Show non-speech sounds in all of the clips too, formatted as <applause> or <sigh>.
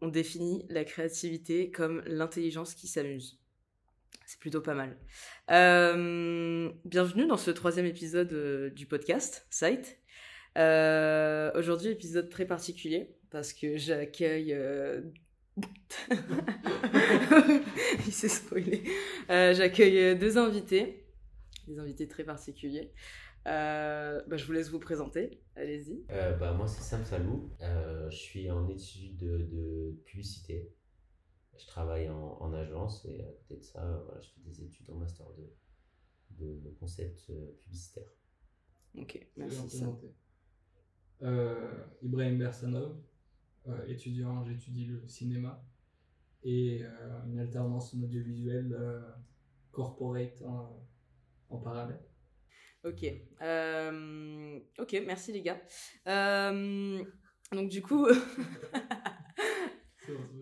On définit la créativité comme l'intelligence qui s'amuse. C'est plutôt pas mal. Euh, bienvenue dans ce troisième épisode euh, du podcast Site. Euh, Aujourd'hui, épisode très particulier parce que j'accueille. <laughs> Il s'est spoilé. J'accueille deux invités, des invités très particuliers. Euh, bah, je vous laisse vous présenter. Allez-y. Euh, bah, moi, c'est Sam Salou. Euh, je suis en études de, de publicité. Je travaille en, en agence et à côté de ça, voilà, je fais des études en master de, de concept publicitaire. Ok, merci Sam. Euh, Ibrahim Bersanov, euh, étudiant, j'étudie le cinéma et euh, une alternance en audiovisuel euh, corporate en, en parallèle. Ok. Euh, ok, merci les gars. Euh, donc du coup, <laughs>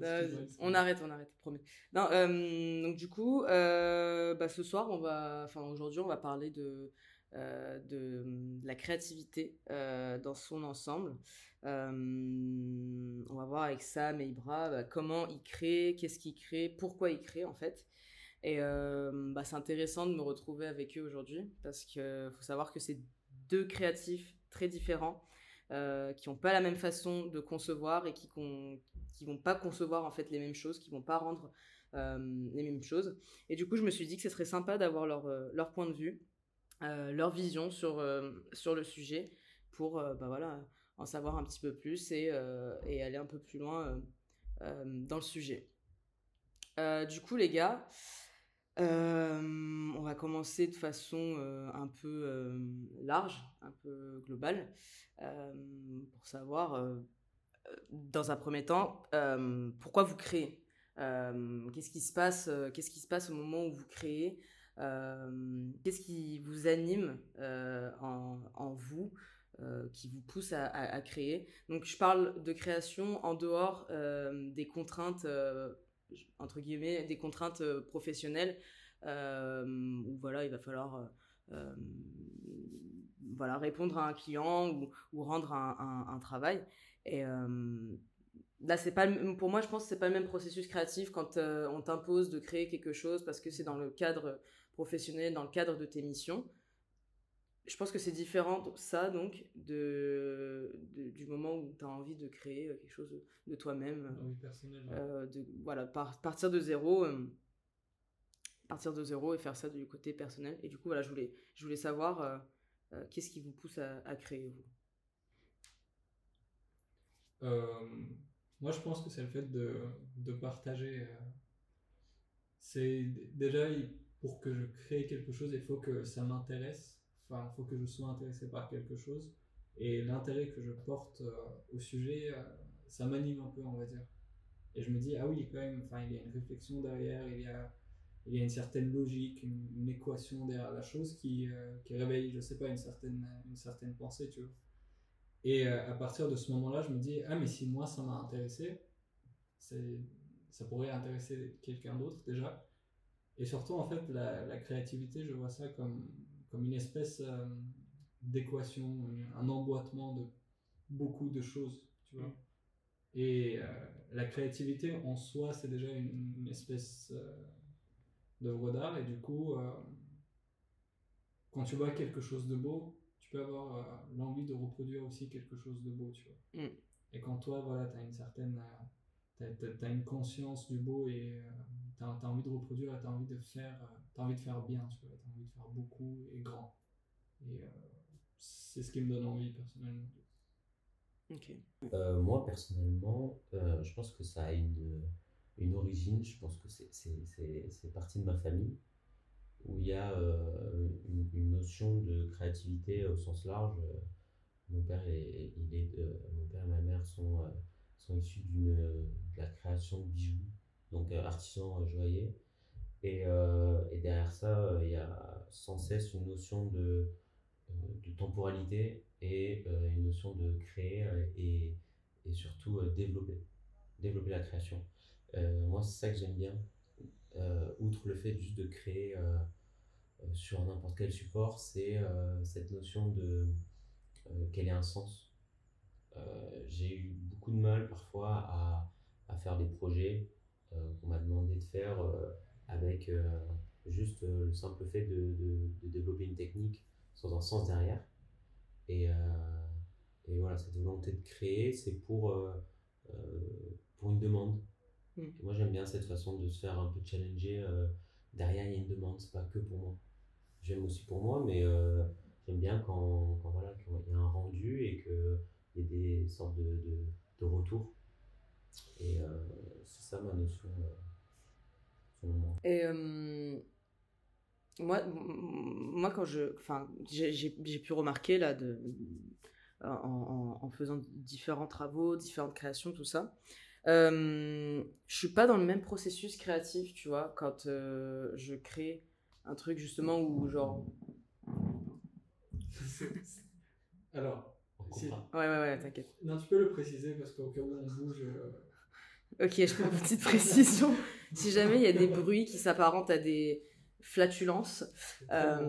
Euh, on arrête, on arrête, promis. Non, euh, donc du coup, bah, ce soir, on va, enfin aujourd'hui, on va parler de, de, de la créativité dans son ensemble. On va voir avec Sam et Ibra bah, comment ils créent, qu'est-ce qu'ils créent, pourquoi ils créent en fait. Et euh, bah, c'est intéressant de me retrouver avec eux aujourd'hui parce qu'il faut savoir que c'est deux créatifs très différents euh, qui n'ont pas la même façon de concevoir et qui qui vont pas concevoir en fait les mêmes choses, qui vont pas rendre euh, les mêmes choses. Et du coup, je me suis dit que ce serait sympa d'avoir leur, point de vue, leur vision sur, sur le sujet pour bah voilà, en savoir un petit peu plus et, aller un peu plus loin dans le sujet. Du coup, les gars, on va commencer de façon un peu large, un peu globale, pour savoir, dans un premier temps, pourquoi vous créez? Qu'est-ce qui se passe qui se passe au moment où vous créez? Qu'est-ce qui vous anime en, vous qui vous pousse à, à- créer? Donc, je parle de création en dehors des contraintes entre guillemets, des contraintes euh, professionnelles euh, où voilà, il va falloir euh, voilà, répondre à un client ou, rendre un, travail. Et là, c'est pas pour moi, je pense que c'est pas le même processus créatif quand on t'impose de créer quelque chose parce que c'est dans le cadre professionnel, dans le cadre de tes missions. Je pense que c'est différent, ça, donc, de, de- du moment où tu as envie de créer quelque chose de, toi-même. Dans la vie personnelle. ouais. Euh, de, voilà, par- partir de zéro, euh, partir de zéro et faire ça du côté personnel. Et du coup, voilà, je voulais, je voulais savoir euh, euh, qu'est-ce qui vous pousse à, à créer, vous? Euh, moi, je pense que c'est le fait de, de partager. euh, c'est déjà, pour que je crée quelque chose, il faut que ça m'intéresse. Enfin, il faut que je sois intéressé par quelque chose. Et l'intérêt que je porte euh, au sujet, euh, ça m'anime un peu, on va dire. Et je me dis, ah oui, quand même, enfin, il y a une réflexion derrière, il y a, il y a une certaine logique, une, équation derrière la chose qui, euh, qui réveille, je sais pas, une certaine, une certaine pensée, tu vois. Et à partir de ce moment-là, je me dis, ah, mais si moi ça m'a intéressé, ça pourrait intéresser quelqu'un d'autre déjà. Et surtout, en fait, la, la créativité, je vois ça comme, comme une espèce euh, d'équation, une- un emboîtement de beaucoup de choses, tu vois. Mm. Et euh, la créativité en soi, c'est déjà une, une espèce euh, d'œuvre d'art. Et du coup, euh, quand tu vois quelque chose de beau, tu peux avoir euh, l'envie de reproduire aussi quelque chose de beau, tu vois. Mm. Et quand toi, voilà, tu as une certaine. euh, t'as- t'as une conscience du beau et tu as, envie de reproduire et tu as envie de faire euh, t'as envie de faire bien tu vois t'as envie de faire beaucoup et grand et euh, c'est ce qui me donne envie personnellement Ok. Euh, moi, personnellement, euh, je pense que ça a une, une origine. Je pense que c'est- c'est c'est- c'est parti de ma famille, où il y a euh, une, une notion de créativité au sens large. Mon père, est, il est, mon père et ma mère sont, euh, sont issus d'une, de la création de bijoux, donc euh, artisans joailliers. Et, euh, et derrière ça, euh, il y a sans cesse une notion de, euh, de temporalité et une notion de créer et, et surtout développer, développer la création. Moi, c'est ça que j'aime bien. Outre le fait juste de créer sur n'importe quel support, c'est cette notion de, qu'elle ait un sens. j'ai eu beaucoup de mal parfois à, à faire des projets qu'on m'a demandé de faire avec juste le simple fait de, de, de, développer une technique sans un sens derrière. Et, et voilà, cette volonté de créer, c'est pour, pour une demande. Mm. Moi, j'aime bien cette façon de se faire un peu challenger. Euh, derrière, il y a une demande, c'est pas que pour moi. J'aime aussi pour moi, mais euh, j'aime bien quand, quand voilà, il y a un rendu et qu'il y a des sortes de, de, de retours. Et euh, c'est ça ma notion. Et moi, moi, quand je. Enfin, j'ai pu remarquer là, de, en, faisant différents travaux, différentes créations, tout ça, euh, je suis pas dans le même processus créatif, tu vois, quand euh, je crée un truc justement où genre. Alors. Ouais, ouais, ouais, t'inquiète. Non, tu peux le préciser parce qu'au cas où on bouge. Euh, ok, je fais une petite précision. si jamais il y a des bruits qui s'apparentent à des flatulences. Euh,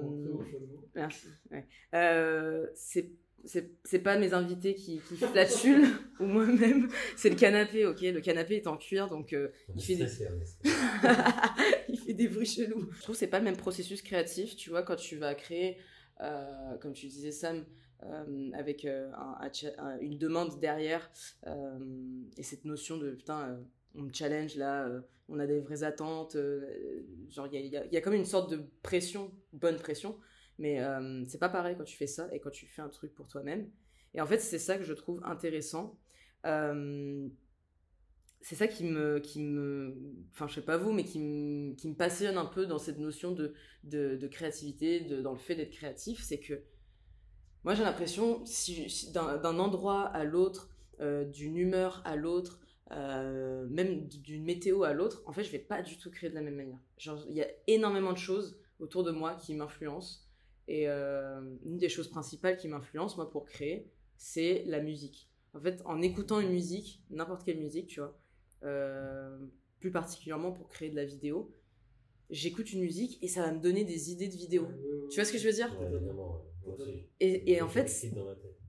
merci. Ouais. Euh, c'est c'est pas mes invités qui, qui flatulent <laughs> ou moi-même, c'est le canapé, ok Le canapé est en cuir, donc euh, il, fait des... <laughs> il fait des bruits chelous. Je trouve que c'est pas le même processus créatif, tu vois, quand tu vas créer, euh, comme tu disais Sam, euh, avec une demande derrière, et cette notion de putain, on me challenge là, on a des vraies attentes, genre il y a, comme une sorte de pression, bonne pression, mais euh, c'est pas pareil quand tu fais ça et quand tu fais un truc pour toi-même. Et en fait, c'est ça que je trouve intéressant. Euh, c'est ça qui me, qui me, enfin je sais pas vous, mais qui me, qui me passionne un peu dans cette notion de, de, créativité, dans le fait d'être créatif, c'est que moi j'ai l'impression, si, d'un endroit à l'autre, euh, d'une humeur à l'autre, euh, même d'une météo à l'autre, en fait je vais pas du tout créer de la même manière. Il y a énormément de choses autour de moi qui m'influencent et euh, une des choses principales qui m'influence, moi, pour créer, c'est la musique. En fait, en écoutant une musique, n'importe quelle musique, tu vois, plus particulièrement pour créer de la vidéo, j'écoute une musique et ça va me donner des idées de vidéo. tu vois ce que je veux dire? Et, et, en fait,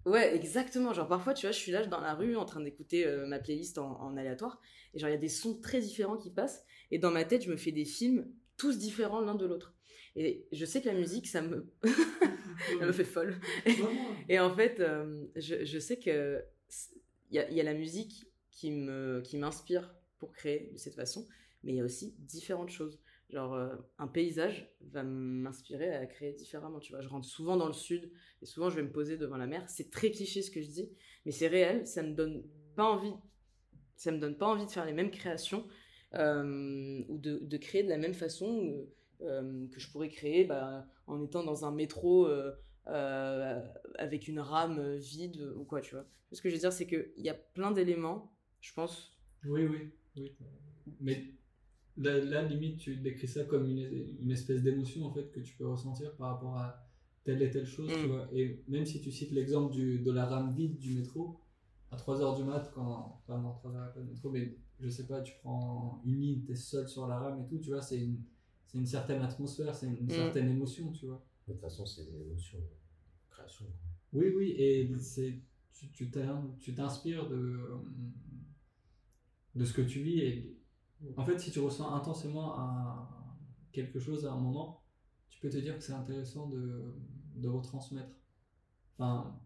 ouais, exactement. Genre parfois, tu vois, je suis là dans la rue en train d'écouter euh, ma playlist en, en, aléatoire et genre il y a des sons très différents qui passent et dans ma tête, je me fais des films tous différents l'un de l'autre. Et je sais que la musique, ça me, <laughs> ça me fait folle. <laughs> et en fait, euh, je, je, sais que il y a, y a, la musique qui me qui m'inspire pour créer de cette façon, mais il y a aussi différentes choses. Genre euh, un paysage va m'inspirer à créer différemment. Tu vois, je rentre souvent dans le sud et souvent je vais me poser devant la mer. C'est très cliché ce que je dis, mais c'est réel. Ça me donne pas envie. Ça me donne pas envie de faire les mêmes créations euh, ou de, de, créer de la même façon. Euh, que je pourrais créer bah, en étant dans un métro avec une rame vide ou quoi, tu vois. Ce que je veux dire, c'est qu'il y a plein d'éléments, je pense. Oui, oui, oui. Mais là, limite, tu décris ça comme une, une espèce d'émotion en fait que tu peux ressentir par rapport à telle et telle chose, tu mm. vois. Et même si tu cites l'exemple de la rame vide du métro, à 3h du mat, quand. Enfin, non, 3h pas de métro, mais je sais pas, tu prends une ligne, t'es seul sur la rame et tout, tu vois, c'est une c'est une certaine atmosphère, c'est une, mm. certaine émotion, tu vois. De toute façon, c'est des émotions de création. Oui, oui, et c'est, tu, tu t'inspires de, de ce que tu vis. Et, en fait, si tu ressens intensément un, quelque chose à un moment, tu peux te dire que c'est intéressant de, de retransmettre. Enfin,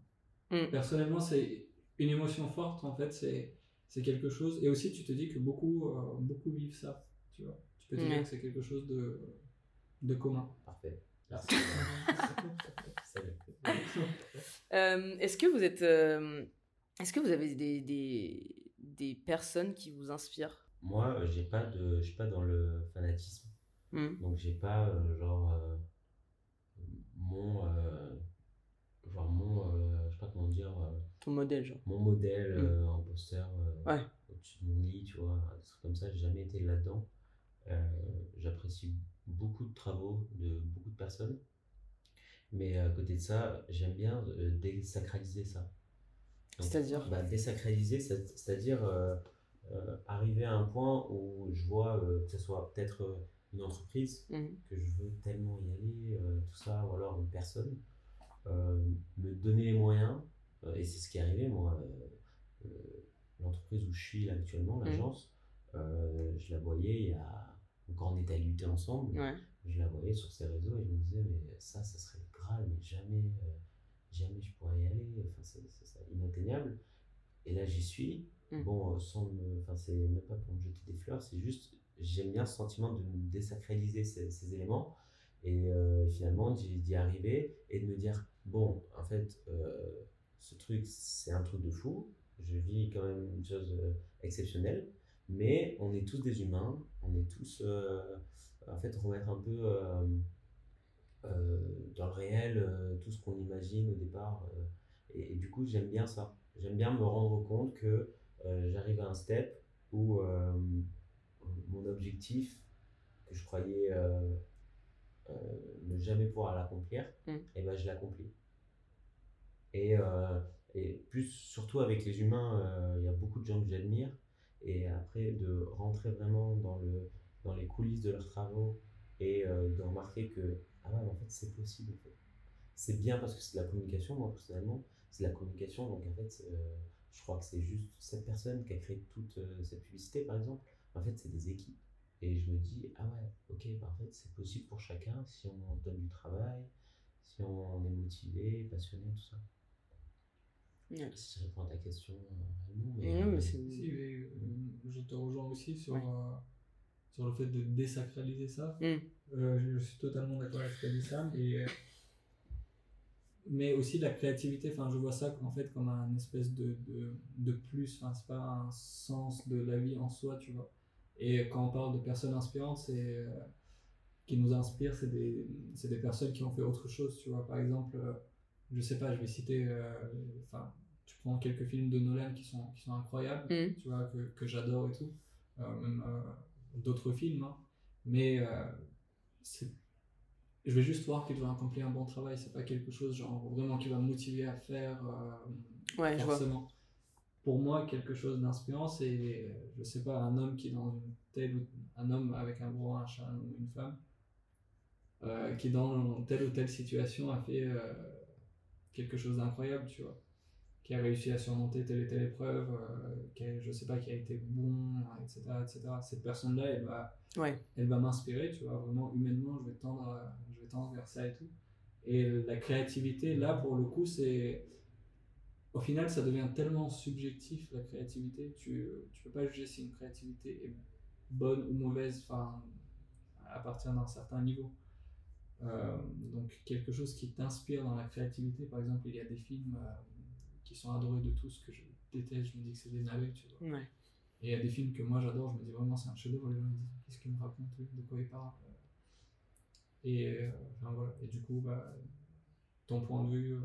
mm. personnellement, c'est une émotion forte, en fait, c'est, c'est quelque chose. Et aussi, tu te dis que beaucoup, euh, beaucoup vivent ça, tu vois peux te dire que c'est quelque chose de, de commun. Parfait. <laughs> <laughs> euh, est-ce que vous êtes, euh, est-ce que vous avez des, des, des, personnes qui vous inspirent? Moi, euh, j'ai pas de, je suis pas dans le fanatisme, hmm. donc j'ai pas euh, genre mon, genre mon, je sais pas comment dire. Ton modèle, genre. Mon modèle hmm. en poster ouais. au-dessus de mon lit, tu vois, des trucs comme ça. J'ai jamais été là-dedans. Euh, j'apprécie beaucoup de travaux de beaucoup de personnes. Mais à côté de ça, j'aime bien euh, désacraliser ça. C'est-à-dire? bah, Désacraliser, c'est-à-dire euh, arriver à un point où je vois que ce soit peut-être une entreprise, mmh. que je veux tellement y aller, tout ça, ou alors une personne, me donner les moyens et c'est ce qui est arrivé, moi. L'entreprise où je suis actuellement, Mmh. l'agence, je la voyais il y a. Quand on était à lutter ensemble, Ouais. je la voyais sur ses réseaux et je me disais, mais ça, ça serait le Graal, mais jamais, euh, jamais je pourrais y aller. Enfin, c'est inatteignable. Et là, j'y suis. Mm. Bon, euh, sans me. Enfin, c'est même pas pour me jeter des fleurs, c'est juste, j'aime bien ce sentiment de désacraliser ces, ces éléments et euh, finalement d'y arriver et de me dire, bon, en fait, euh, ce truc, c'est un truc de fou. Je vis quand même une chose exceptionnelle, mais on est tous des humains, on est tous. en fait, remettre un peu dans le réel tout ce qu'on imagine au départ. et, du coup, j'aime bien ça. J'aime bien me rendre compte que j'arrive à un step où euh, mon objectif, que je croyais euh, euh, ne jamais pouvoir l'accomplir, Mm. et ben je l'accomplis. Et, euh, et plus, surtout avec les humains, euh, il y a beaucoup de gens que j'admire. Et après, de rentrer vraiment dans, le, dans les coulisses de leurs travaux et euh, de remarquer que, ah ouais, en fait, c'est possible. En fait. C'est bien parce que c'est de la communication, moi, personnellement. C'est de la communication, donc en fait, euh, je crois que c'est juste cette personne qui a créé toute euh, cette publicité, par exemple. En fait, c'est des équipes. Et je me dis, ah ouais, ok, bah en fait, c'est possible pour chacun si on donne du travail, si on est motivé, passionné, tout ça. Ouais. Si je réponds à ta question, euh, non, mais. Non, mais c'est- Si, mais, euh, je te rejoins aussi sur, Ouais. euh, sur le fait de désacraliser ça. Mm. Euh, je, je suis totalement d'accord avec ce qu'a dit Sam. Et, euh, mais aussi la créativité, enfin, je vois ça en fait comme un espèce de, de, de plus, enfin, c'est pas un sens de la vie en soi, tu vois. Et quand on parle de personnes inspirantes, c'est. euh, qui nous inspirent, c'est des, c'est des personnes qui ont fait autre chose, tu vois. Par exemple, euh, je sais pas, je vais citer. euh, Enfin, tu prends quelques films de Nolan qui sont, qui sont incroyables Mm. tu vois, que, que j'adore et tout, même d'autres films, hein. mais c'est- je vais juste voir qu'ils ont accompli un bon travail, c'est pas quelque chose genre vraiment qui va me motiver à faire euh, Ouais, je vois. forcément. Pour moi, quelque chose d'inspirant, c'est, je sais pas, un homme qui est dans une telle ou un homme avec un gros un homme ou une femme, euh, qui dans telle ou telle situation a fait euh, quelque chose d'incroyable, tu vois qui a réussi à surmonter telle et telle épreuve, euh, qui a- je sais pas, qui a été bon, etc. etc. Cette personne-là, elle va, Ouais. elle va m'inspirer, tu vois, vraiment humainement, je vais, tendre à- vers ça et tout. Et la créativité, là, pour le coup, c'est. Au final, ça devient tellement subjectif, la créativité, tu, tu peux pas juger si une créativité est bonne ou mauvaise, enfin, à partir d'un certain niveau. Euh, donc, quelque chose qui t'inspire dans la créativité, par exemple, il y a des films euh, qui sont adorés de tous que je déteste, je me dis que c'est des navets, tu vois. Ouais. Et il y a des films que moi j'adore, je me dis vraiment c'est un chef-d'œuvre, les gens ils disent qu'est-ce qu'il me raconte, de quoi il parle. Et, euh, enfin, voilà. et du coup, bah, ton point de vue. euh,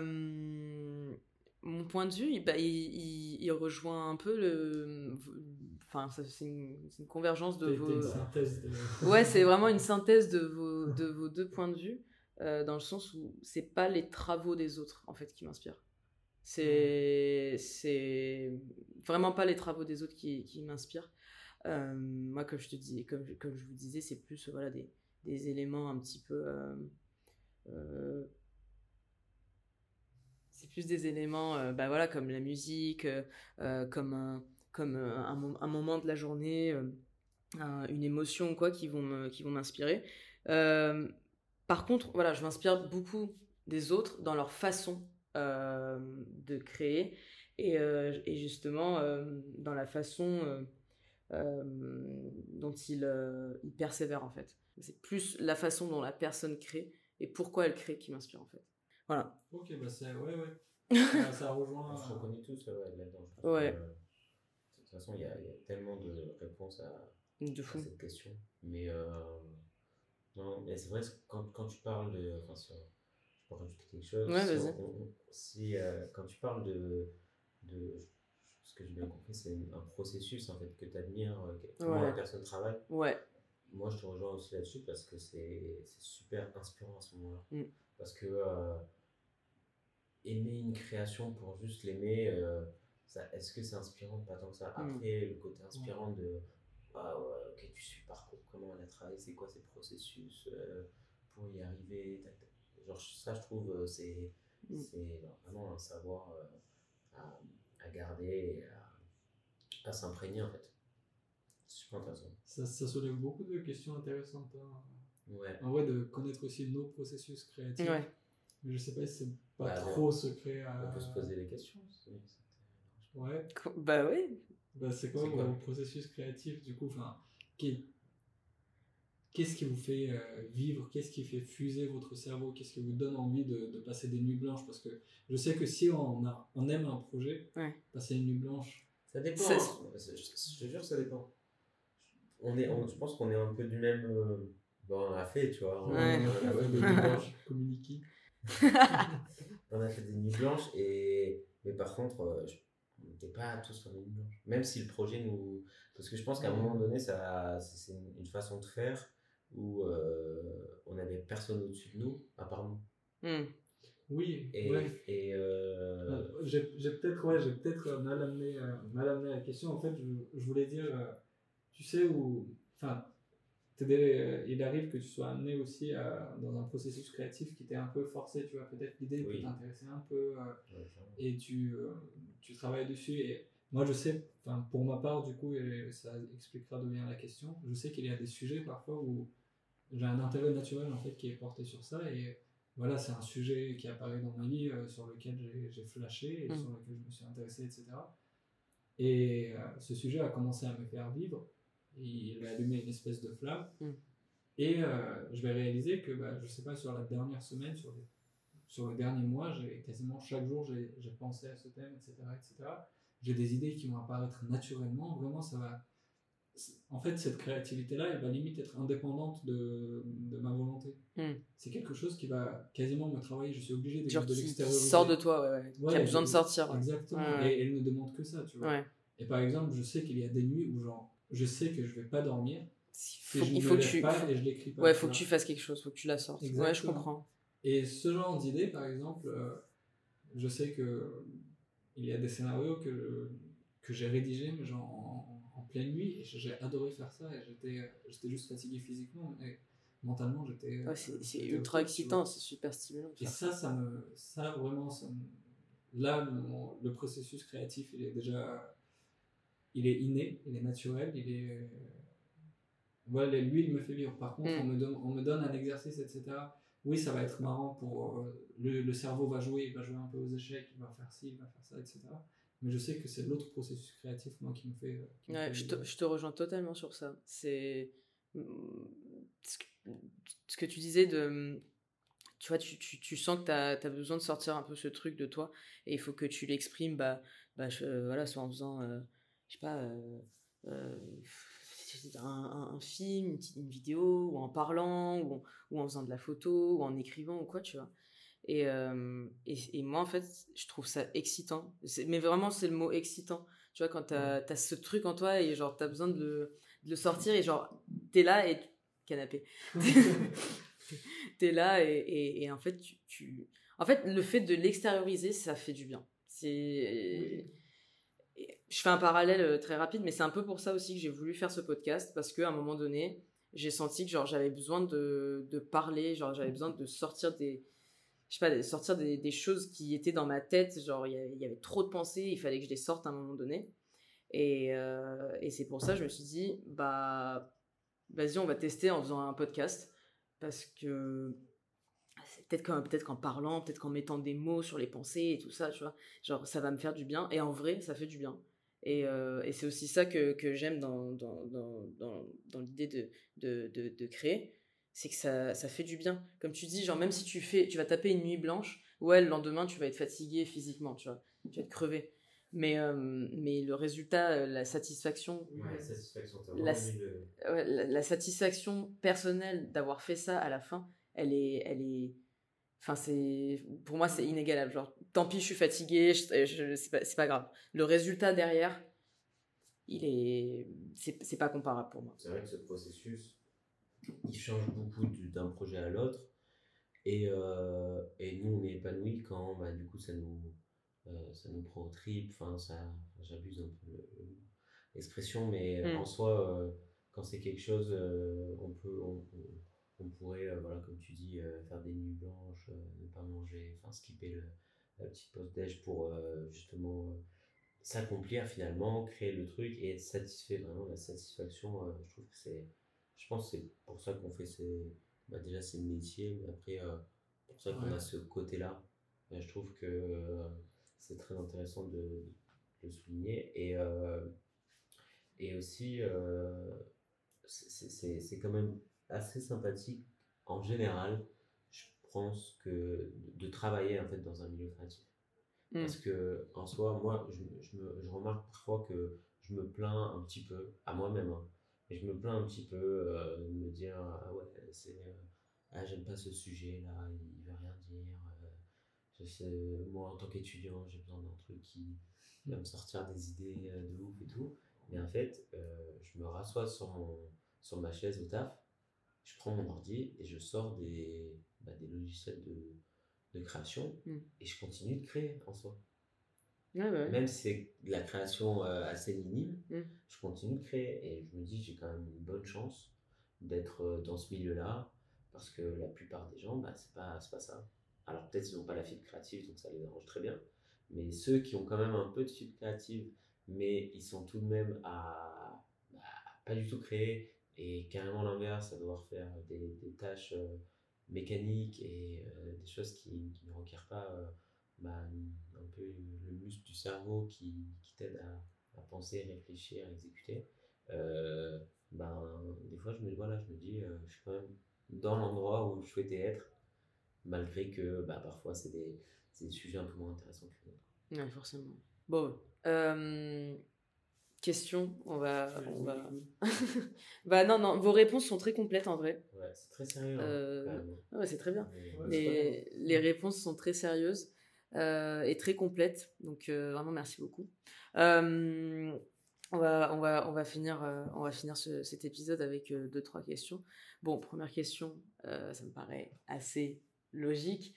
Euh, mon point de vue, il, bah, il, il- il rejoint un peu le. Enfin, c'est une, convergence de vos. une synthèse de- <laughs> Ouais, c'est vraiment une synthèse de vos, de vos deux points de vue, euh, dans le sens où c'est pas les travaux des autres, en fait, qui m'inspirent. C'est c'est vraiment pas les travaux des autres qui, qui m'inspirent. Euh, moi, comme je te dis, comme, comme je vous disais, c'est plus voilà, des, des éléments un petit peu. euh, euh, c'est plus des éléments euh, bah voilà, comme la musique, comme, un, comme un, mo- un moment de la journée. un- une émotion quoi qui vont qui m'inspirer. Par contre, voilà, je m'inspire beaucoup des autres dans leur façon de créer et, justement dans la façon dont ils, ils persévèrent en fait. C'est plus la façon dont la personne crée et pourquoi elle crée qui m'inspire en fait. Voilà. Ok, bah c'est. Ouais, ouais. <laughs> ça, ça rejoint. On se euh, reconnaît tous euh, ouais, là-dedans. Ouais. que, euh, de toute façon, il y, a il y a tellement de réponses à, De à fou. cette question. Mais, euh, non, mais c'est vrai, que quand, quand tu parles de. Enfin, si je peux rajouter quelque chose. Ouais, si vas-y. on- on- si, euh, quand tu parles de. de ce que j'ai bien compris, c'est un processus en fait que tu admires, comment Ouais. la personne travaille. Ouais. Moi, je te rejoins aussi là-dessus parce que c'est super inspirant à ce moment-là. Mm. Parce que euh, aimer une création pour juste l'aimer, euh, est-ce que c'est inspirant? Pas tant que ça. Mm. Après, le côté inspirant de ah ouais, ok, tu suis le parcours, comment elle a travaillé, c'est quoi ses processus euh, pour y arriver. tac, tac. Genre, ça, je trouve, c'est Mm. C'est vraiment un savoir à, à, garder et à, à s'imprégner en fait. Super intéressant. Ça, ça, soulève beaucoup de questions intéressantes. Hein. Ouais. En vrai, de connaître aussi nos processus créatifs. Ouais. Mais je sais pas si c'est pas Bah, trop secret à. On peut se poser des questions. c'est- Ouais. Bah oui. Bah, c'est quoi vos processus créatifs du coup? Enfin, qui- Qu'est-ce qui vous fait euh, vivre? Qu'est-ce qui fait fuser votre cerveau? Qu'est-ce qui vous donne envie de, de passer des nuits blanches? Parce que je sais que si on, a, on aime un projet, Ouais. passer une nuit blanche, Ça dépend. Ça- hein. Je, je te jure, ça dépend. On est, on- je pense qu'on est un peu du même. euh, Bon, on l'a fait, tu vois. On, Ouais. on a fait des nuits blanches, <laughs> communiquer. <laughs> on a fait des nuits blanches, et... mais par contre, euh, je- on n'était pas tous sur des nuits blanches. Même si le projet nous. Parce que je pense qu'à un moment donné, ça, c'est une, une façon de faire où euh, on n'avait personne au-dessus de nous, à part nous. Hmm. Oui, Et, ouais. et euh, J'ai j'ai peut-être ouais, j'ai peut-être euh, mal amené, euh, mal amené la question. En fait, je, je voulais dire, euh, tu sais où, enfin, euh, il arrive que tu sois amené aussi à- dans un processus créatif qui t'est un peu forcé, tu vois. Peut-être l'idée peut Oui. t'intéresser un peu euh, ouais, et tu, euh, tu travailles dessus. Et moi, je sais, enfin, pour ma part, du coup, et ça expliquera d'où vient la question. Je sais qu'il y a des sujets parfois où j'ai un intérêt naturel en fait qui est porté sur ça et voilà, c'est un sujet qui apparaît dans ma vie euh, sur lequel j'ai- flashé et Mm. sur lequel je me suis intéressé, etc. Et euh, ce sujet a commencé à me faire vivre. Il a allumé une espèce de flamme. Mm. Et euh, je vais réaliser que, bah, je sais pas, sur la dernière semaine, sur, les- sur le dernier mois, j'ai quasiment chaque jour, j'ai pensé à ce thème, etc. etc. J'ai des idées qui vont apparaître naturellement. Vraiment, ça va. En fait, cette créativité-là, elle va limite être indépendante de, de ma volonté. Mm. C'est quelque chose qui va quasiment me travailler. Je suis obligé de, Genre de qui l'extérioriser. sort de toi, ouais, ouais. qui Ouais, a besoin de sortir. Exactement. Ouais, ouais. Et elle ne demande que ça, tu vois. Et par exemple, je sais qu'il y a des nuits où genre, je sais que je vais pas dormir. Faut- il faut que tu, pas et je l'écris pas. ouais, faut que tu fasses quelque chose, faut que tu la sortes. Ouais, je Exactement. comprends. Et ce genre d'idée, par exemple, euh, je sais que il y a des scénarios que, que j'ai rédigés, mais genre en, en pleine nuit, et j'ai adoré faire ça, et j'étais j'étais juste fatigué physiquement, et mentalement, j'étais. Ouais, c'est ultra excitant, c'est super stimulant. Et ça. ça, ça me, ça vraiment, ça me- là, mon- le processus créatif, il est déjà, il est inné, il est naturel, il est, voilà, lui, il me fait vivre. Par contre, Mm. on, me donne, on me donne un exercice, etc. Oui, ça va être marrant pour, euh, le, le cerveau va jouer, il va jouer un peu aux échecs, il va faire ci, il va faire ça, etc. Mais je sais que c'est l'autre processus créatif, moi, qui me fait. euh, qui me Ouais, fait je, te, je te rejoins totalement sur ça. C'est mm, ce que, ce que tu disais de. Tu vois, tu, tu, tu sens que tu as, besoin de sortir un peu ce truc de toi et il faut que tu l'exprimes, bah, bah, je- euh, voilà, soit en faisant, euh, je sais pas, euh, euh, un, film, une, vidéo, ou en parlant, ou en, ou en faisant de la photo, ou en écrivant, ou quoi, tu vois. Et, euh, et, et moi, en fait, je trouve ça excitant. Mais vraiment, c'est le mot excitant. Tu vois, quand t'as as ce truc en toi et genre, t'as besoin de le, de le sortir et genre, t'es là et. Canapé. <laughs> t'es là et, et, et en fait, tu, tu- En fait, le fait de l'extérioriser, ça fait du bien. C'est. Je fais un parallèle euh, très rapide, mais c'est un peu pour ça aussi que j'ai voulu faire ce podcast parce qu'à un moment donné, j'ai senti que genre j'avais besoin de, de parler, genre j'avais besoin de sortir des, je sais pas, de sortir des, des choses qui étaient dans ma tête, genre il y avait- trop de pensées, il fallait que je les sorte à un moment donné. Et, euh, et c'est pour ça que je me suis dit, bah, vas-y, on va tester en faisant un podcast. Parce que peut-être qu'en peut qu'en parlant, peut-être qu'en mettant des mots sur les pensées et tout ça, tu vois, genre ça va me faire du bien. Et en vrai, ça fait du bien. Et, euh, et c'est aussi ça que, que j'aime dans, dans, dans, dans, l'idée de, de, de, de créer, c'est que ça, ça fait du bien. Comme tu dis, genre même si tu fais, tu vas taper une nuit blanche, ouais, le lendemain tu vas être fatigué physiquement, tu vois, tu vas être crevé. Mais, euh, mais le résultat, euh, la satisfaction, Ouais, la satisfaction personnelle d'avoir fait ça à la fin, elle est, elle est, enfin c'est, pour moi c'est inégalable. Genre, tant pis, je suis fatigué, je, je- c'est pas, c'est pas grave. Le résultat derrière, il est, c'est, c'est pas comparable pour moi. C'est vrai que ce processus, il change beaucoup du- d'un projet à l'autre. Et, euh, et nous, on est épanouis quand bah, du coup ça nous, euh, ça nous prend au trip. Enfin, ça, j'abuse un peu le- l'expression, mais Mm. en soi, euh, quand c'est quelque chose, euh, on peut, on, on- on pourrait, euh, voilà, comme tu dis, euh, faire des nuits blanches, euh, ne pas manger, enfin skipper le, la petite pause déj pour justement s'accomplir finalement, créer le truc et être satisfait vraiment. La satisfaction, euh, je trouve que c'est, je pense que c'est pour ça qu'on fait ces, bah, déjà ces métiers, mais après, euh, pour ça qu'on Ouais. a ce côté-là. Je trouve que euh, c'est très intéressant de, de le souligner. Et, et aussi, c'est quand même assez sympathique en général, je pense que de, travailler en fait dans un milieu créatif. Mm. Parce que en soi, moi, je, je, me, je remarque parfois que je me plains un petit peu à moi-même. hein. et je me plains un petit peu euh, de me dire ah ouais, c'est euh, ah, j'aime pas ce sujet-là, il veut rien dire. euh, je sais, moi, en tant qu'étudiant, j'ai besoin d'un truc qui va me sortir des idées de ouf et tout. Mais en fait, je me rassois sur, mon, sur ma chaise au taf, je prends mon ordi et je sors des, bah, des logiciels de, de création Mm. et je continue de créer en soi. Ouais, ouais. Même si c'est de la création euh, assez minime, Mm. je continue de créer et je me dis j'ai quand même une bonne chance d'être euh, dans ce milieu-là parce que la plupart des gens, bah, c'est pas, pas ça. Alors peut-être ils n'ont pas la fibre créative donc ça les arrange très bien, mais ceux qui ont quand même un peu de fibre créative mais ils sont tout de même à, bah, pas du tout créer et carrément l'inverse, à devoir faire des, des tâches euh, mécaniques et euh, des choses qui, qui ne requièrent pas euh, bah, un peu le muscle du cerveau qui, qui t'aide à, à penser, réfléchir, exécuter. Euh, ben, des fois, je me, voilà, je me dis, je suis quand même dans l'endroit où je souhaitais être, malgré que bah, parfois c'est des, des sujets un peu moins intéressants que d'autres. Ouais, forcément. Bon, question, on va, on va... <laughs> bah non, non, vos réponses sont très complètes en vrai. Ouais, c'est très sérieux. hein, Euh. Ah ouais, c'est très bien. Ouais, Les, les réponses sont très sérieuses euh, et très complètes, donc euh, vraiment merci beaucoup. On va, on va, on va finir, on va finir ce- cet épisode avec deux trois questions. Bon, première question, ça me paraît assez logique.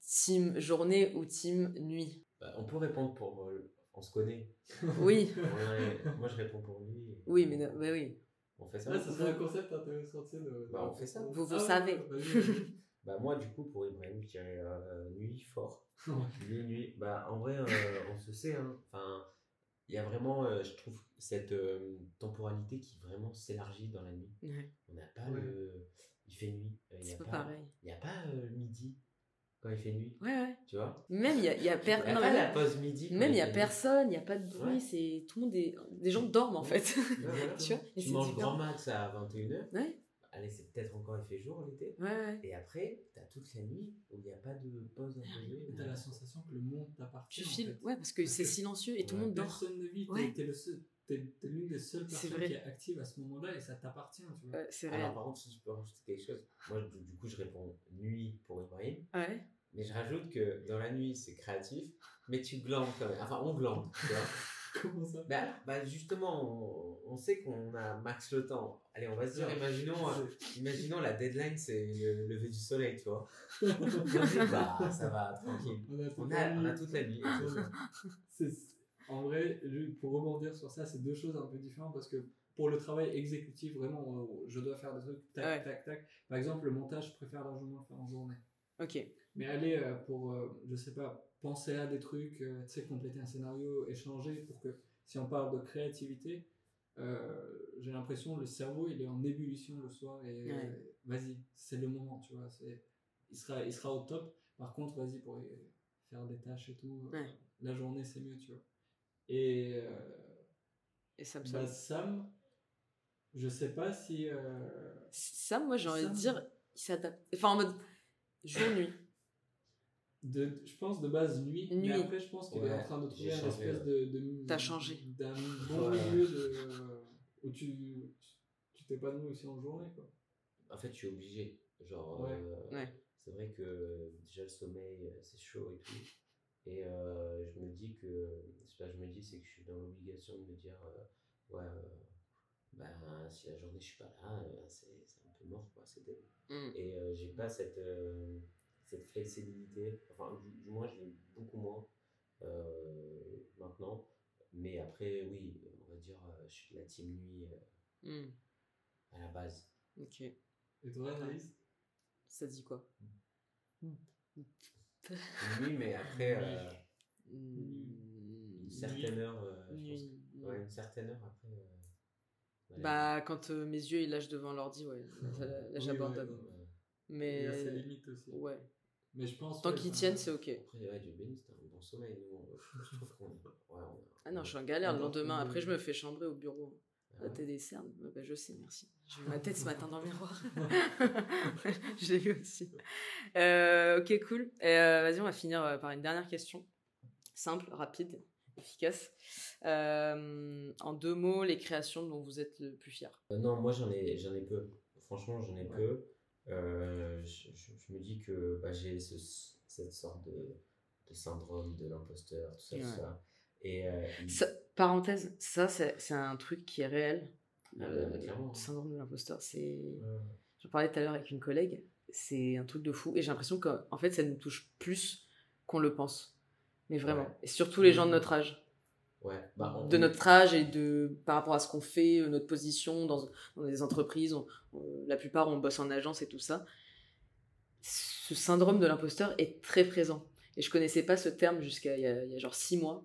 Team journée ou team nuit? Bah, on peut répondre pour. On se connaît. <laughs> Oui, Ouais, moi, je réponds pour lui. oui, mais, non- mais oui. On fait ça Ah, ça serait un concept intéressant, tu sais. de- Bah, on fait ça. Vous- vous Ah, savez. <laughs> Bah, moi, du coup, pour Ibrahim, je dirais euh, nuit fort. Nuit, nuit. Bah, en vrai, euh, on se sait. Hein. Enfin, il y a vraiment, euh, je trouve, cette euh, temporalité qui vraiment s'élargit dans la nuit. Ouais, On n'a pas Ouais. le. Il fait nuit. euh, il y c'est a pas pas, pareil. Il n'y a pas euh, midi quand il fait nuit. Ouais, ouais. Tu vois? Même il y a, y a per- Il n'y a non, pas mais la pause midi. Même il y a personne, il y a pas de bruit, Ouais. c'est tout le monde est des gens dorment en fait. Ouais, <laughs> tu vois et Tu manges différent. grand max à 21h. Ouais, Allez, c'est peut-être encore il fait jour l'été. ouais, ouais. Et après, t'as toute la nuit où il n'y a pas de pause imposée. Et T'as la sensation que le monde t'appartient. Tu en files, fait. ouais, parce que c'est silencieux et tout le monde dort. Personne ne vit. T'es Ouais. t'es le seul- t'es- t'es l'une des seules personnes vrai. qui est active à ce moment-là et ça t'appartient, tu vois. Ouais, c'est Alors, réel. par contre, si je peux rajouter quelque chose, moi, du, du coup, je réponds nuit pour Ibrahim. Ouais. Mais je rajoute que dans la nuit, c'est créatif, mais tu glandes quand même. Enfin, on glande. tu vois. <laughs> Comment ça? Bah, bah, justement, on, on sait qu'on a max le temps. Allez, on va se dire, imaginons, euh, imaginons la deadline, c'est le lever du soleil, tu vois. <laughs> On se dit, bah, ça va, tranquille. On a, toute On la a, on a nuit. toute la nuit. C'est- <laughs> En vrai, pour rebondir sur ça, c'est deux choses un peu différentes parce que pour le travail exécutif, vraiment, euh, je dois faire des trucs tac, Ouais. tac, tac. Par exemple, le montage, je préfère largement le faire en journée. Ok. Mais aller euh, pour, euh, je sais pas, penser à des trucs, euh, tu sais, compléter un scénario, échanger pour que, si on parle de créativité, euh, j'ai l'impression le cerveau, il est en ébullition le soir et Ouais. vas-y, c'est le moment, tu vois. c'est- Il sera, il sera au top. Par contre, vas-y, pour faire des tâches et tout, Ouais. la journée, c'est mieux, tu vois. Et euh, Et ça me bah, Sam, je sais pas si. euh, Ça, moi, j'ai envie de Sam. dire, il s'adapte. Enfin, en mode jour-nuit. de, je pense de base nuit, Nuit. mais après je pense qu'il est en train de trouver un espèce de, de T'as changé. d'un bon Ouais. milieu de, où tu tu t'épanouis aussi en journée quoi. En fait, je suis obligé. Genre, Ouais. euh, Ouais. c'est vrai que déjà le sommeil, euh, c'est chaud et tout. Et euh, je me dis que, je sais pas, je me dis, c'est que je suis dans l'obligation de me dire, euh, ouais, euh, ben, si la journée je suis pas là, euh, c'est c'est un peu mort, quoi, c'est. Mm. Et euh, j'ai pas cette, euh, cette flexibilité, enfin, du, du moins, je l'ai beaucoup moins euh, maintenant. Mais après, oui, on va dire, euh, je suis de la team nuit euh, Mm. à la base. Ok. Et toi, Anaïs? Ça dit quoi? Oui, mais après, euh, Hmm, une certaine heure. euh, je pense que- ouais, une certaine heure après. euh, ouais. Bah, quand euh, mes yeux ils lâchent devant l'ordi, ouais, <laughs> <laughs> là, Oui, j'abandonne. ouais, ouais. Euh, Il Mais y a ses limites aussi. ouais, Mais je pense. tant ouais, qu'ils tiennent, c'est ok. Après, ouais, Dieu béni, c'était un bon sommeil. Nous, on- je trouve qu'on. Ouais, on a- Ah non, je suis en galère le lendemain. Après, je me fais chambrer au bureau. Ah Ah, ouais. T'as des cernes Bah, bah, Je sais, merci. J'ai vu ma tête ce <laughs> matin dans le miroir. <laughs> je l'ai vu aussi. Euh, ok, cool. Euh, Vas-y, on va finir euh, par une dernière question. Simple, rapide, efficace. Euh, en deux mots, les créations dont vous êtes le plus fier. Euh, non, moi j'en ai, j'en ai peu. Franchement, j'en ai Ouais. peu. Euh, je, je- je me dis que bah, j'ai ce- cette sorte de, de syndrome de l'imposteur, tout ça, tout ça. Et euh, il- Ça- parenthèse, ça, c'est un truc qui est réel. Ah, Le bah, clairement. syndrome de l'imposteur, c'est. J'en parlais tout à l'heure avec une collègue. C'est un truc de fou. Et j'ai l'impression qu'en fait, ça nous touche plus qu'on le pense. Mais vraiment. Ouais. Et surtout les gens de notre âge. Ouais, bah, on- De notre âge et de par rapport à ce qu'on fait, euh, notre position dans, dans des entreprises. on- on- la plupart, on bosse en agence et tout ça. Ce syndrome de l'imposteur est très présent. Et je connaissais pas ce terme jusqu'à il il y a genre six mois.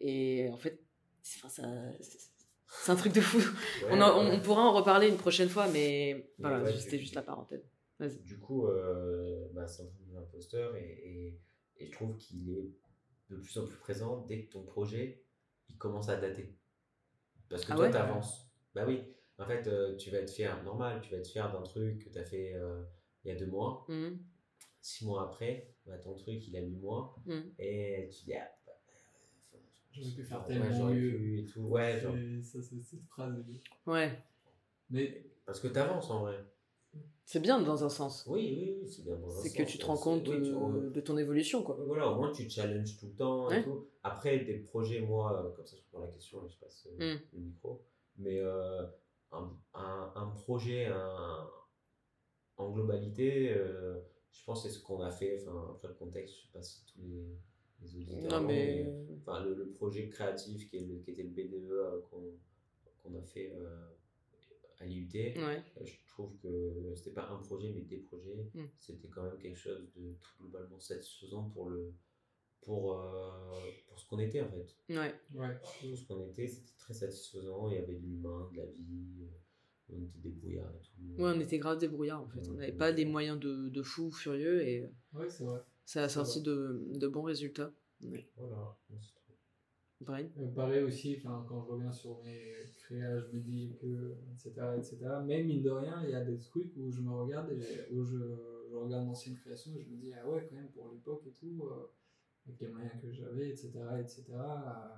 Et en fait, c'est enfin, un truc de fou. Ouais, on, en- on- pourra en reparler une prochaine fois, mais voilà, ouais, c'était juste la parenthèse. Du coup, euh, bah, c'est un truc de l'imposteur et, et, et je trouve qu'il est de plus en plus présent dès que ton projet il commence à dater. Parce que Ah toi, ouais? tu avances. Bah oui, en fait, euh, tu vas être fier, normal, tu vas être fier d'un truc que tu as fait euh, il y a deux mois. Mhm. Six mois après, bah, ton truc il a huit mois Mhm. et tu dis, ah, J'aurais pu faire ouais, tellement j'aurais mieux. pu et tout. Ouais, genre, Ça, c'est cette phrase. Ouais, Mais parce que tu avances en vrai. c'est bien dans un sens. Oui, oui, oui, c'est bien. dans un C'est que sens, tu te rends compte oui, tu- de ton évolution, quoi. Voilà, au moins tu te challenges tout le temps et Ouais. tout. Après, des projets, moi, euh, comme ça je prends la question et je passe euh, Mm. le micro. Mais euh, un, un, un projet un- en globalité, euh, je pense que c'est ce qu'on a fait. Enfin, après le contexte, je sais pas si tous les, les auditeurs. Non, l'ont, mais. enfin, le, le projet créatif qui, est le- qui était le BDE euh, qu'on a fait euh, à l'IUT. Ouais. Euh, Je trouve que c'était pas un projet, mais des projets. Mm. C'était quand même quelque chose de globalement satisfaisant pour, le, pour, euh, pour ce qu'on était en fait. Ouais. ouais. Pour ce qu'on était, c'était très satisfaisant. Il y avait de l'humain, de la vie. euh, On était débrouillards et tout. Ouais, on était grave débrouillards en fait. On n'avait Ouais. pas des moyens de, de fou furieux et Ouais, c'est vrai. Ça a C'est sorti de, de bons résultats. Ouais. Voilà. moi, c'est trop. Brian Euh, pareil aussi, quand je reviens sur mes créas, je me dis que, etc., etc. Mais mine de rien, il y a des trucs où je me regarde et où je, je regarde l'ancienne création et je me dis, ah ouais, quand même, pour l'époque et tout, euh, avec les moyens que j'avais, etc., etc., euh,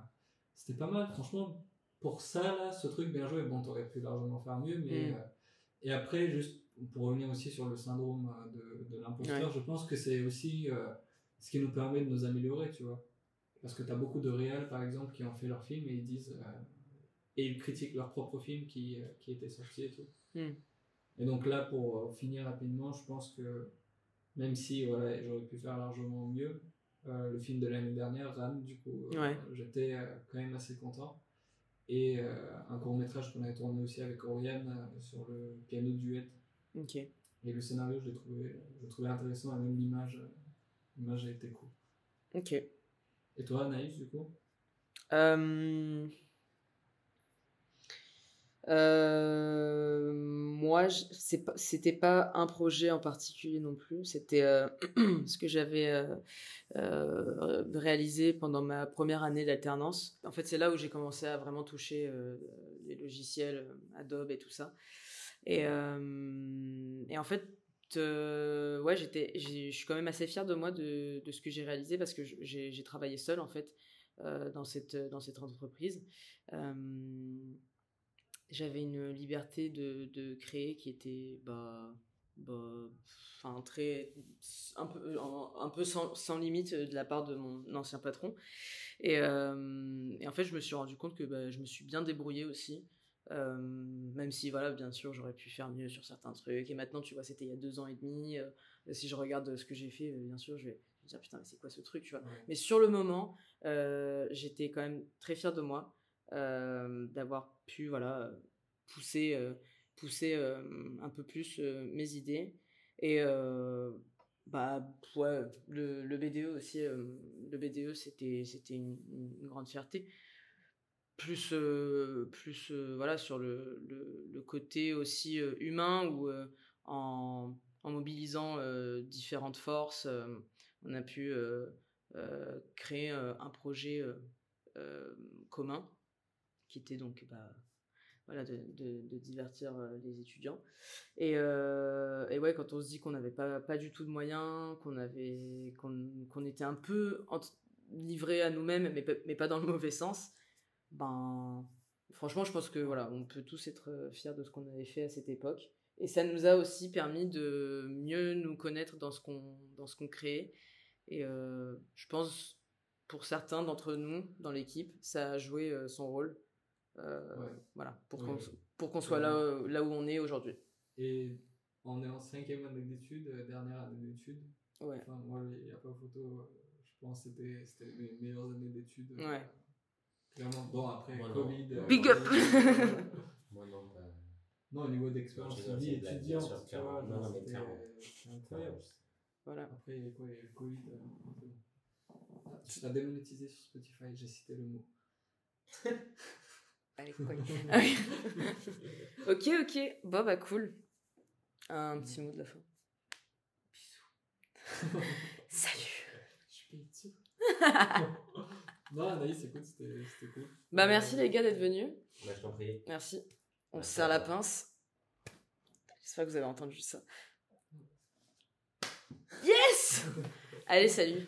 c'était pas mal. Franchement, pour ça, là, ce truc, bien joué. Bon, t'aurais pu largement faire mieux, mais. Mm. euh, et après, juste pour revenir aussi sur le syndrome euh, de, de l'imposteur, Ouais. je pense que c'est aussi euh, ce qui nous permet de nous améliorer, tu vois. Parce que tu as beaucoup de réals, par exemple, qui ont fait leur film et ils disent. euh, et ils critiquent leur propre film qui, qui était sorti et tout. Hmm. Et donc là, pour finir rapidement, je pense que même si voilà, j'aurais pu faire largement mieux, euh, le film de l'année dernière, Ran, du coup, Ouais. j'étais quand même assez content. Et euh, un court métrage qu'on avait tourné aussi avec Oriane euh, sur le piano duet. Ok. Et le scénario, je l'ai trouvé, je trouvé intéressant et même l'image, euh, l'image a été cool. Ok. Et toi, Anaïs, du coup? Euh, euh, moi, je- c'était pas un projet en particulier non plus. C'était euh, <clears throat> ce que j'avais euh, réalisé pendant ma première année d'alternance. En fait, c'est là où j'ai commencé à vraiment toucher les logiciels Adobe et tout ça. Et, euh, et en fait, euh, ouais, je suis quand même assez fière de moi de, ce que j'ai réalisé parce que j'ai travaillé seule en fait euh, dans, cette, dans cette entreprise. J'avais une liberté de, créer qui était bah, bah, enfin, très, un peu, un, peu sans, sans limite de la part de mon ancien patron. Et, et en fait, je me suis rendu compte que bah, je me suis bien débrouillée aussi. Euh, même si, voilà, bien sûr, j'aurais pu faire mieux sur certains trucs. Et maintenant, tu vois, c'était il y a deux ans et demi. euh, si je regarde ce que j'ai fait, euh, bien sûr, je vais me dire, putain, mais c'est quoi ce truc, tu vois? Mais sur le moment, j'étais quand même très fière de moi d'avoir pu voilà, pousser pousser un peu plus mes idées. Et bah ouais, le, le BDE aussi, le BDE c'était c'était une, grande fierté. Plus plus voilà sur le, le, côté aussi humain où en, en, mobilisant différentes forces, on a pu créer un projet commun qui était donc bah, voilà, de, de, divertir les étudiants. Et, et, ouais, quand on se dit qu'on n'avait pas, pas du tout de moyens, qu'on avait qu'on était un peu livré à nous-mêmes, mais, mais pas dans le mauvais sens, ben franchement, je pense que voilà, on peut tous être fiers de ce qu'on avait fait à cette époque. Et ça nous a aussi permis de mieux nous connaître dans ce qu'on dans ce qu'on créait. Et je pense pour certains d'entre nous dans l'équipe, ça a joué son rôle euh, voilà, pour qu'on pour qu'on soit là, euh, là où on est aujourd'hui. Et on est en cinquième année d'études, euh, dernière année d'études. Ouais. Enfin, moi, il n'y a pas photo. Je pense que c'était, c'était mes meilleures années d'études. Ouais. Clairement. Bon, après, Covid. Big up <laughs> Moi, non, pas. Non, au niveau d'expérience de vie étudiante, tu vois, non, non, c'était incroyable. Voilà. Après, il y a quoi Il y a le Covid. Ah, tu t'as démonétisé sur Spotify, j'ai cité le mot. Allez, <laughs> <laughs> ok, ok. Bon, bah cool. Un petit mot de la fin. Bisous. Salut. Je suis non, Anaïs, écoute, c'était cool. Bah, merci les gars d'être venus. Bah, je t'en prie. Merci. On se serre la pince. J'espère que vous avez entendu ça. Yes <laughs> Allez, salut.